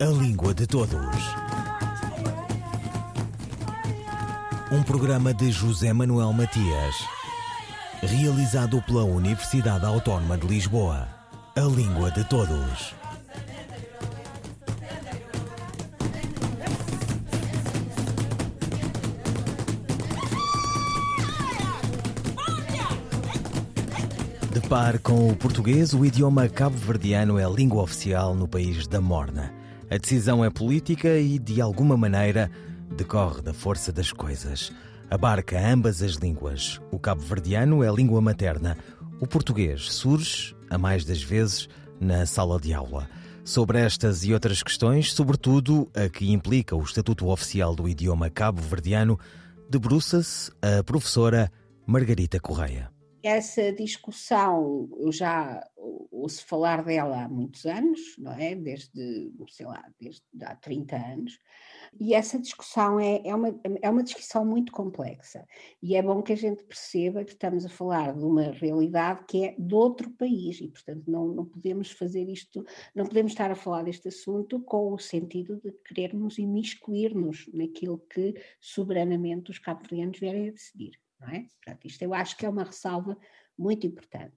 A Língua de Todos. Um programa de José Manuel Matias, realizado pela Universidade Autónoma de Lisboa. A Língua de Todos. De par com o português, o idioma cabo-verdiano é língua oficial no país da Morna. A decisão é política e, de alguma maneira, decorre da força das coisas. Abarca ambas as línguas. O cabo-verdiano é a língua materna. O português surge, a mais das vezes, na sala de aula. Sobre estas e outras questões, sobretudo a que implica o Estatuto Oficial do Idioma Cabo-Verdiano, debruça-se a professora Margarita Correia essa discussão, eu já ouço falar dela há muitos anos, não é? Desde, sei lá, desde há 30 anos, e essa discussão é, é, uma, é uma discussão muito complexa, e é bom que a gente perceba que estamos a falar de uma realidade que é de outro país, e portanto não, não podemos fazer isto, não podemos estar a falar deste assunto com o sentido de querermos imiscuir-nos naquilo que soberanamente os cabo-verdianos vierem a decidir não é? Portanto, isto eu acho que é uma ressalva muito importante.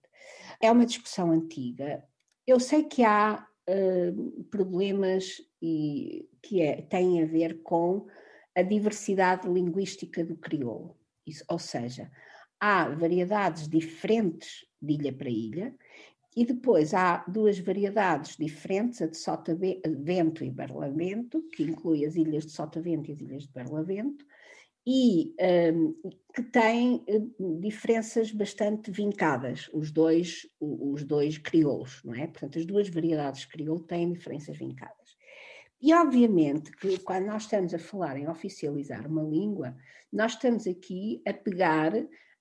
É uma discussão antiga. Eu sei que há uh, problemas e, que é, têm a ver com a diversidade linguística do crioulo. Isso, ou seja, há variedades diferentes de ilha para ilha e depois há duas variedades diferentes, a de Sotavento e Barlavento, que inclui as ilhas de Sotavento e as ilhas de Barlavento, e um, que têm hum, diferenças bastante vincadas, os dois, os dois crioulos, não é? Portanto, as duas variedades crioulo têm diferenças vincadas. E obviamente que quando nós estamos a falar em oficializar uma língua, nós estamos aqui a pegar,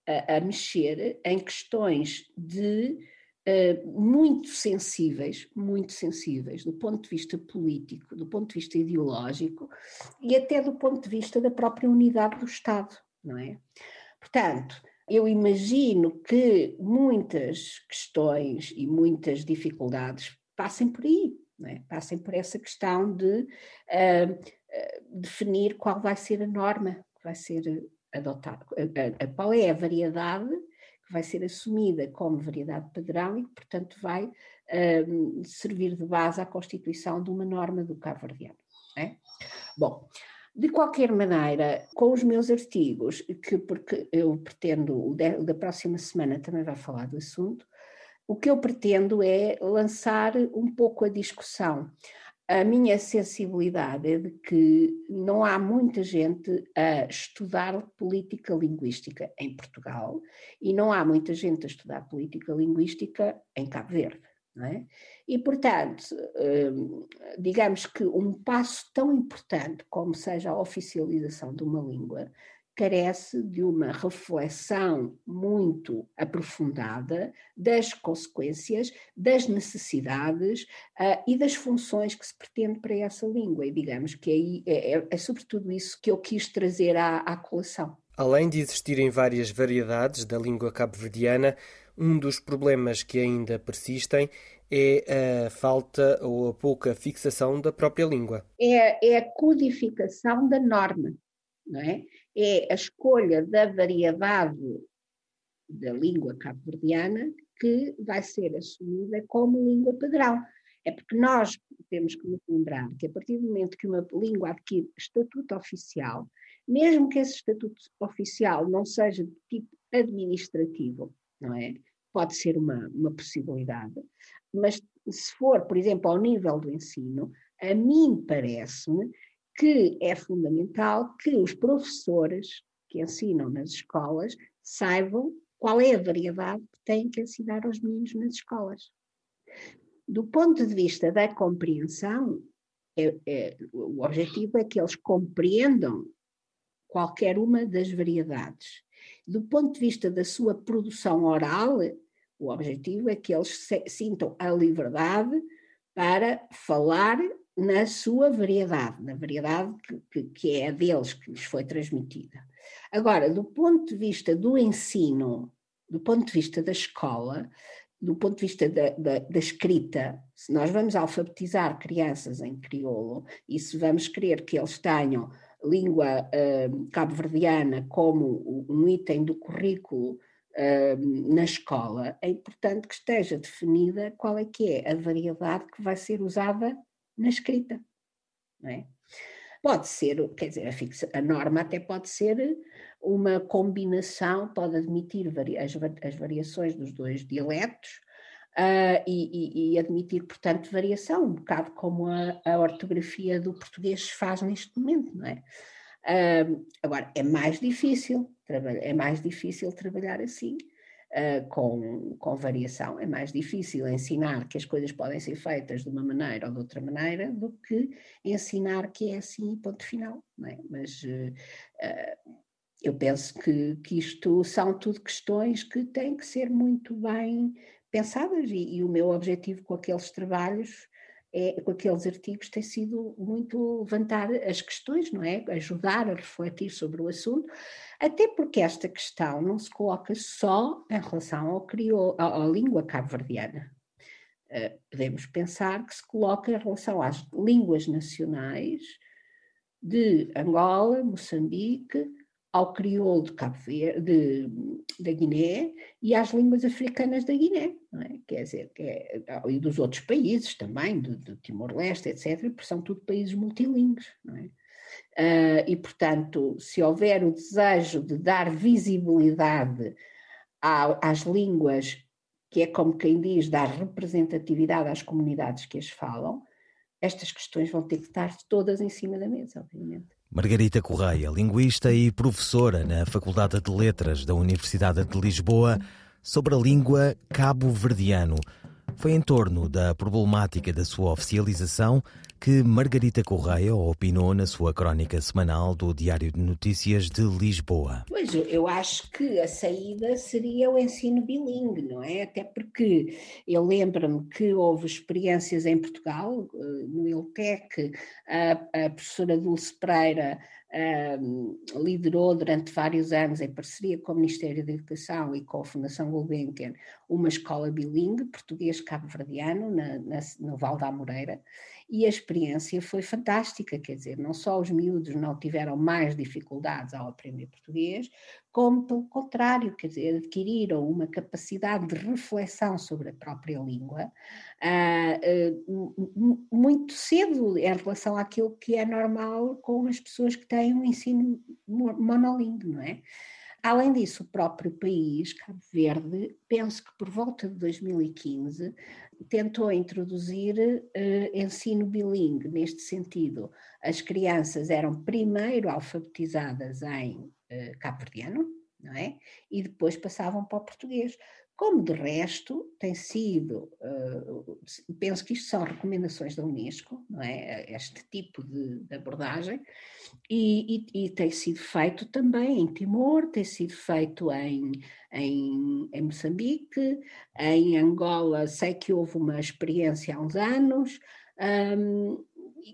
a, a mexer em questões de Uh, muito sensíveis, muito sensíveis, do ponto de vista político, do ponto de vista ideológico e até do ponto de vista da própria unidade do Estado, não é? Portanto, eu imagino que muitas questões e muitas dificuldades passem por aí, é? passem por essa questão de uh, definir qual vai ser a norma que vai ser adotada, qual é a variedade vai ser assumida como variedade padrão e portanto, vai um, servir de base à constituição de uma norma do Cabo Verdeano. É? Bom, de qualquer maneira, com os meus artigos, que porque eu pretendo, o da próxima semana também vai falar do assunto, o que eu pretendo é lançar um pouco a discussão a minha sensibilidade é de que não há muita gente a estudar política linguística em Portugal e não há muita gente a estudar política linguística em Cabo Verde. É? E, portanto, hum, digamos que um passo tão importante como seja a oficialização de uma língua carece de uma reflexão muito aprofundada das consequências, das necessidades uh, e das funções que se pretende para essa língua. E digamos que aí é, é, é sobretudo isso que eu quis trazer à, à colação. Além de existirem várias variedades da língua cabo-verdiana, um dos problemas que ainda persistem é a falta ou a pouca fixação da própria língua. É, é a codificação da norma, não é? É a escolha da variedade da língua cabo-verdiana que vai ser assumida como língua padrão. É porque nós temos que nos lembrar que a partir do momento que uma língua adquire estatuto oficial, mesmo que esse estatuto oficial não seja de tipo administrativo, não é? Pode ser uma, uma possibilidade, mas se for, por exemplo, ao nível do ensino, a mim parece-me que é fundamental que os professores que ensinam nas escolas saibam qual é a variedade que têm que ensinar aos meninos nas escolas. Do ponto de vista da compreensão, é, é, o objetivo é que eles compreendam qualquer uma das variedades. Do ponto de vista da sua produção oral, o objetivo é que eles se, sintam a liberdade para falar na sua variedade, na variedade que, que, é a deles, que lhes foi transmitida. Agora, do ponto de vista do ensino, do ponto de vista da escola, do ponto de vista da, da, da, escrita, se nós vamos alfabetizar crianças em crioulo e se vamos querer que eles tenham língua uh, cabo-verdiana como um item do currículo uh, na escola, é importante que esteja definida qual é que é a variedade que vai ser usada na escrita. Não é? Pode ser, quer dizer, a, fixa, a norma até pode ser uma combinação, pode admitir as, as variações dos dois dialetos, Uh, e, e, e, admitir, portanto, variação, um bocado como a, a, ortografia do português faz neste momento, não é? Uh, agora, é mais difícil, é mais difícil trabalhar assim, uh, com, com variação, é mais difícil ensinar que as coisas podem ser feitas de uma maneira ou de outra maneira do que ensinar que é assim ponto final, não é? Mas eu penso que, que isto são tudo questões que têm que ser muito bem pensadas e, e, o meu objetivo com aqueles trabalhos, é, com aqueles artigos, tem sido muito levantar as questões, não é? Ajudar a refletir sobre o assunto, até porque esta questão não se coloca só em relação ao crioulo, à, à língua cabo-verdiana. Uh, podemos pensar que se coloca em relação às línguas nacionais de Angola, Moçambique, ao crioulo de Cabo Verde, da Guiné e às línguas africanas da Guiné, é? quer dizer, que é, e dos outros países também, do, do Timor-Leste, etc., porque são tudo países multilingües, é? uh, e, portanto, se houver o desejo de dar visibilidade à, às línguas, que é como quem diz, dar representatividade às comunidades que as falam, estas questões vão ter que estar todas em cima da mesa, obviamente. Margarita Correia, linguista e professora na Faculdade de Letras da Universidade de Lisboa, sobre a língua cabo-verdiano. Foi em torno da problemática da sua oficialização que Margarita Correia opinou na sua crónica semanal do Diário de Notícias de Lisboa. Pois, eu acho que a saída seria o ensino bilingue, não é? Até porque eu lembro-me que houve experiências em Portugal, eh, no ILTEC, a, a professora Dulce Pereira um, liderou durante vários anos, em parceria com o Ministério da Educação e com a Fundação Gulbenkian, uma escola bilingue, português-cabo-verdiano, no Val da Moreira, e a experiência foi fantástica, quer dizer, não só os miúdos não tiveram mais dificuldades ao aprender português, como pelo contrário, quer dizer, adquiriram uma capacidade de reflexão sobre a própria língua uh, muito cedo em relação àquilo que é normal com as pessoas que têm um ensino monolingue, não é? Além disso, o próprio país, Cabo Verde, penso que por volta de 2015 tentou introduzir uh, ensino bilingue, neste sentido. As crianças eram primeiro alfabetizadas em uh, cabo-verdiano, não é? E depois passavam para o português. Como de resto tem sido, uh, penso que isto são recomendações da Unesco, não é? Este tipo de, de abordagem, e, e, e, tem sido feito também em Timor, tem sido feito em, em, em Moçambique, em Angola, sei que houve uma experiência há uns anos, um,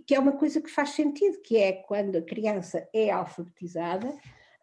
que é uma coisa que faz sentido, que é quando a criança é alfabetizada,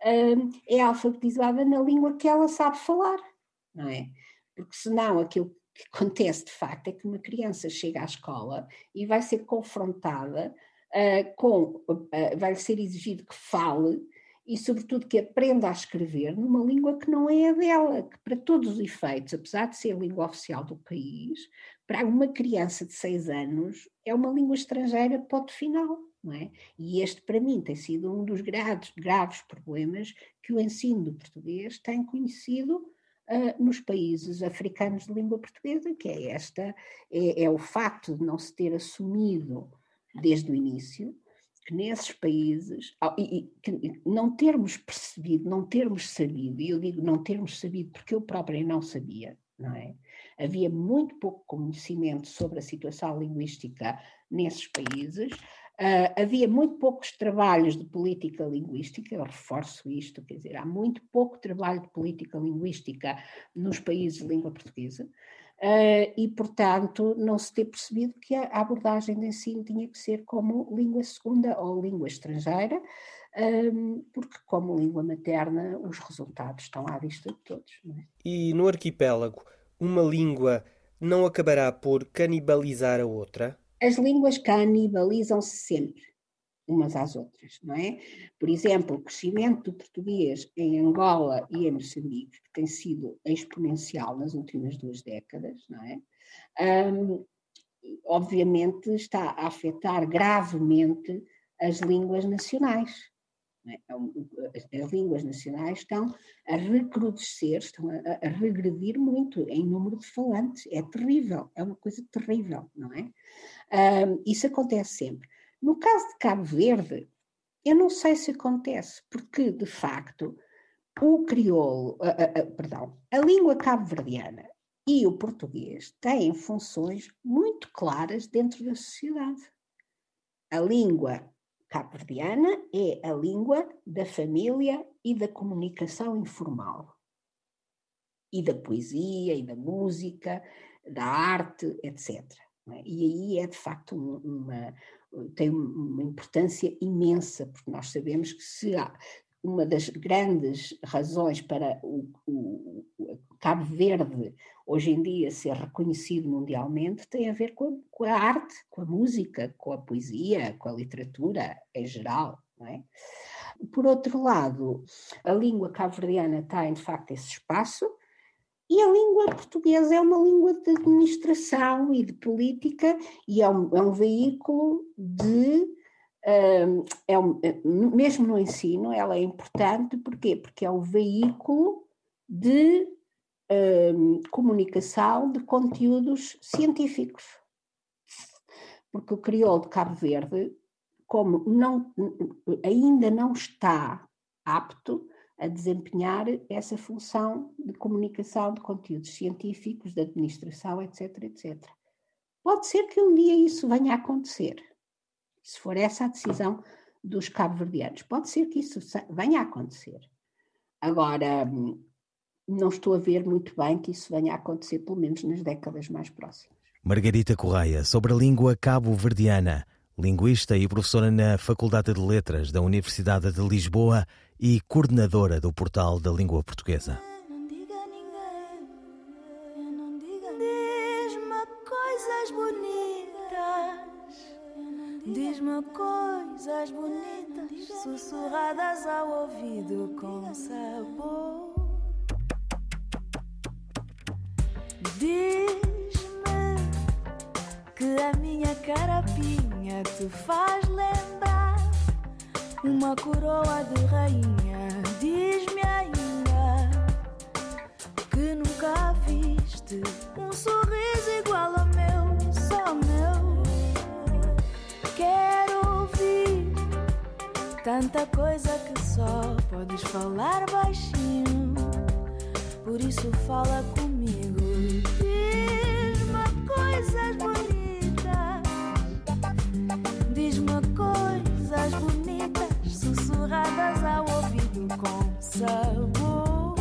um, é alfabetizada na língua que ela sabe falar não é? Porque senão aquilo que acontece de facto é que uma criança chega à escola e vai ser confrontada uh, com, uh, vai ser exigido que fale e sobretudo que aprenda a escrever numa língua que não é a dela, que para todos os efeitos, apesar de ser a língua oficial do país, para uma criança de seis anos é uma língua estrangeira ponto final. Não é? E este, para mim, tem sido um dos graves, graves problemas que o ensino do português tem conhecido uh, nos países africanos de língua portuguesa, que é esta, é, é o facto de não se ter assumido desde o início que nesses países, e, e, que não termos percebido, não termos sabido, e eu digo não termos sabido porque eu própria não sabia, não é? Havia muito pouco conhecimento sobre a situação linguística nesses países, Uh, havia muito poucos trabalhos de política linguística, eu reforço isto, quer dizer, há muito pouco trabalho de política linguística nos países de língua portuguesa, uh, e, portanto, não se ter percebido que a abordagem de ensino tinha que ser como língua segunda ou língua estrangeira, um, porque, como língua materna, os resultados estão à vista de todos. É? E no arquipélago, uma língua não acabará por canibalizar a outra? As línguas canibalizam-se sempre umas às outras, não é? Por exemplo, o crescimento do português em Angola e em Moçambique, que tem sido exponencial nas últimas duas décadas, não é? Um, obviamente está a afetar gravemente as línguas nacionais. É? É as línguas nacionais estão a recrudescer, estão a, a, regredir muito em número de falantes. É terrível, é uma coisa terrível, não é? Um, isso acontece sempre. No caso de Cabo Verde, eu não sei se acontece, porque de facto o crioulo, perdão, a língua cabo-verdiana e o português têm funções muito claras dentro da sociedade. A língua cabo-verdiana é a língua da família e da comunicação informal. E da poesia, e da música, da arte, etc. É? E aí é de facto uma, tem uma importância imensa, porque nós sabemos que se há uma das grandes razões para o, o, o, Cabo Verde hoje em dia ser reconhecido mundialmente tem a ver com a, com a, arte, com a música, com a poesia, com a literatura em geral. Não é? Por outro lado, a língua cabo-verdiana tem de facto esse espaço, e a língua portuguesa é uma língua de administração e de política e é um, é um veículo de. Um, é um, mesmo no ensino, ela é importante, porquê? Porque é um veículo de um, comunicação de conteúdos científicos. Porque o crioulo de Cabo Verde, como não, ainda não está apto a desempenhar essa função de comunicação de conteúdos científicos, de administração, etc, etc. Pode ser que um dia isso venha a acontecer, se for essa a decisão dos cabo-verdianos. Pode ser que isso venha a acontecer. Agora, não estou a ver muito bem que isso venha a acontecer, pelo menos nas décadas mais próximas. Margarita Correia, sobre a língua cabo-verdiana, linguista e professora na Faculdade de Letras da Universidade de Lisboa e coordenadora do Portal da Língua Portuguesa. Diz-me coisas bonitas, sussurradas ao ouvido com sabor. Diz-me que a minha carapinha te faz lembrar uma coroa de rainha. Diz-me ainda que nunca viste um sorriso igual ao meu, só meu. Quero ouvir tanta coisa que só podes falar baixinho. Por isso fala comigo. Com sabor.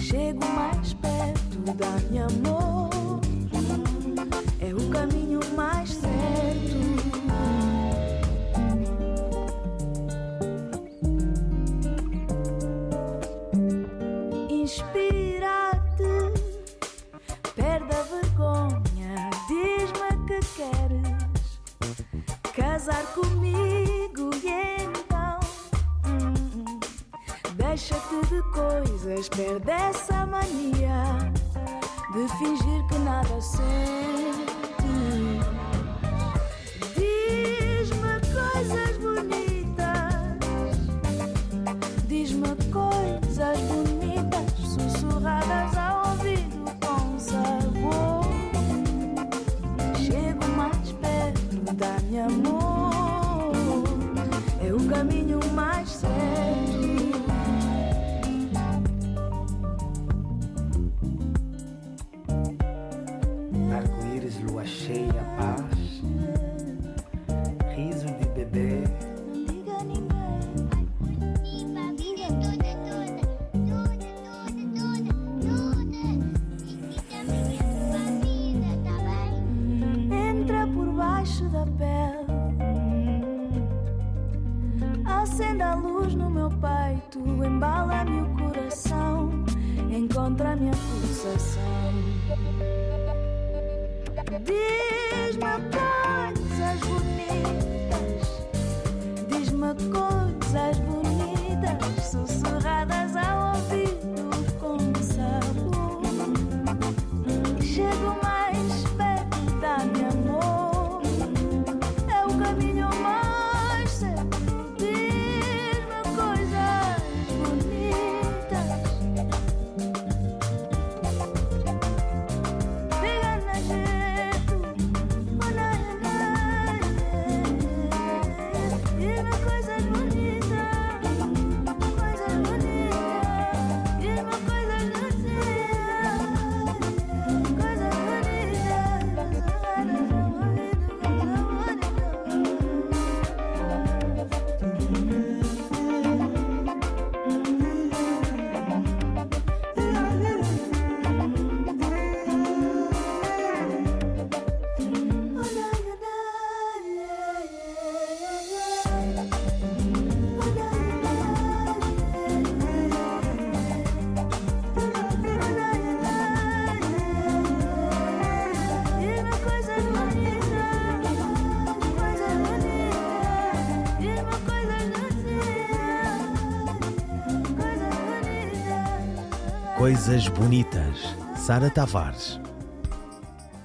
Chego mais perto da minha amor, é o caminho mais certo. Inspira-te, perde essa mania de fingir que nada sente. Diz-me coisas bonitas, diz-me coisas bonitas, sussurradas ao ouvido com sabor. Chego mais perto da minha amor, é o caminho mais Peito, embala-me o coração. encontra a pulsação. Diz-me coisas bonitas, diz-me coisas bonitas, sussurradas ao ouvido com sabor. Chego mais coisas bonitas. Sara Tavares.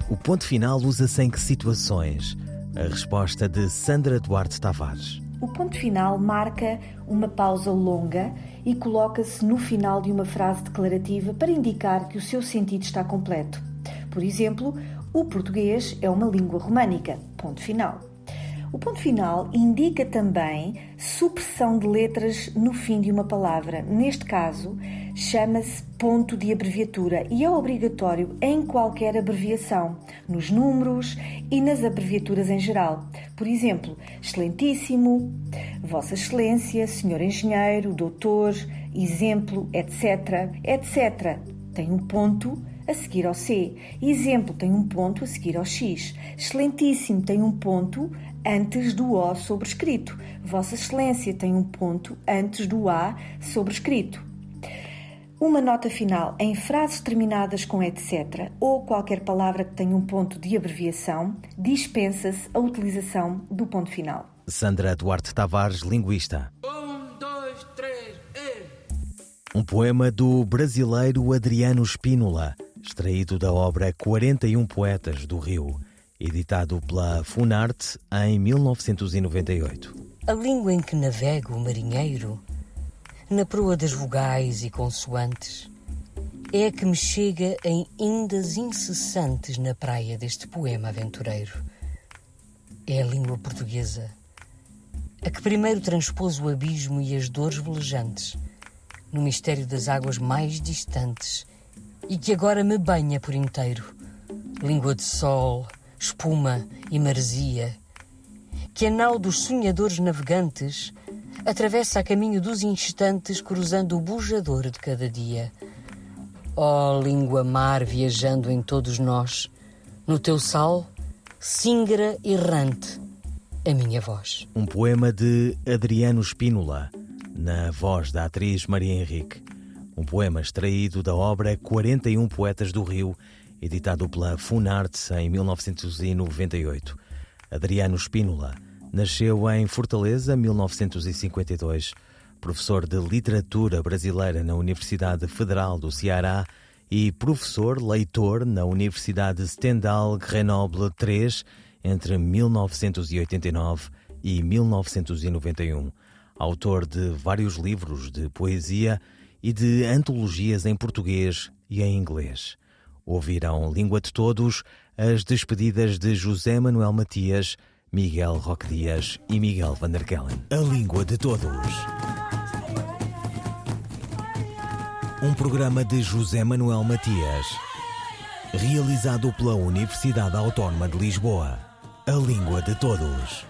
O ponto final usa-se em que situações? A resposta de Sandra Duarte Tavares. O ponto final marca uma pausa longa e coloca-se no final de uma frase declarativa para indicar que o seu sentido está completo. Por exemplo, o português é uma língua românica. Ponto final. O ponto final indica também supressão de letras no fim de uma palavra. Neste caso, chama-se ponto de abreviatura e é obrigatório em qualquer abreviação, nos números e nas abreviaturas em geral. Por exemplo, Excelentíssimo, Vossa Excelência, Senhor Engenheiro, Doutor, Exemplo, etc., etc. Tem um ponto a seguir ao C. Exemplo tem um ponto a seguir ao X. Excelentíssimo tem um ponto antes do O sobrescrito. Vossa Excelência tem um ponto antes do A sobrescrito. Uma nota final em frases terminadas com etc. ou qualquer palavra que tenha um ponto de abreviação, dispensa-se a utilização do ponto final. Sandra Duarte Tavares, linguista. Um, dois, três, e... Um poema do brasileiro Adriano Spínola, extraído da obra 41 Poetas do Rio, editado pela Funarte em 1998. A língua em que navega o marinheiro, na proa das vogais e consoantes, é a que me chega em indas incessantes na praia deste poema aventureiro. É a língua portuguesa, a que primeiro transpôs o abismo e as dores velejantes, no mistério das águas mais distantes, e que agora me banha por inteiro. Língua de sol, espuma e maresia, que a nau dos sonhadores navegantes atravessa a caminho dos instantes, cruzando o bujador de cada dia. Ó língua mar viajando em todos nós, no teu sal, singra errante, a minha voz. Um poema de Adriano Spínola, na voz da atriz Maria Henrique. Um poema extraído da obra 41 Poetas do Rio, editado pela Funarte em 1998. Adriano Spínola nasceu em Fortaleza, 1952, professor de literatura brasileira na Universidade Federal do Ceará e professor leitor na Universidade Stendhal Grenoble III entre 1989 e 1991. Autor de vários livros de poesia e de antologias em português e em inglês. Ouvirão Língua de Todos as despedidas de José Manuel Matias, Miguel Roque Dias e Miguel Van der Kellen. A Língua de Todos. Um programa de José Manuel Matias, realizado pela Universidade Autónoma de Lisboa. A Língua de Todos.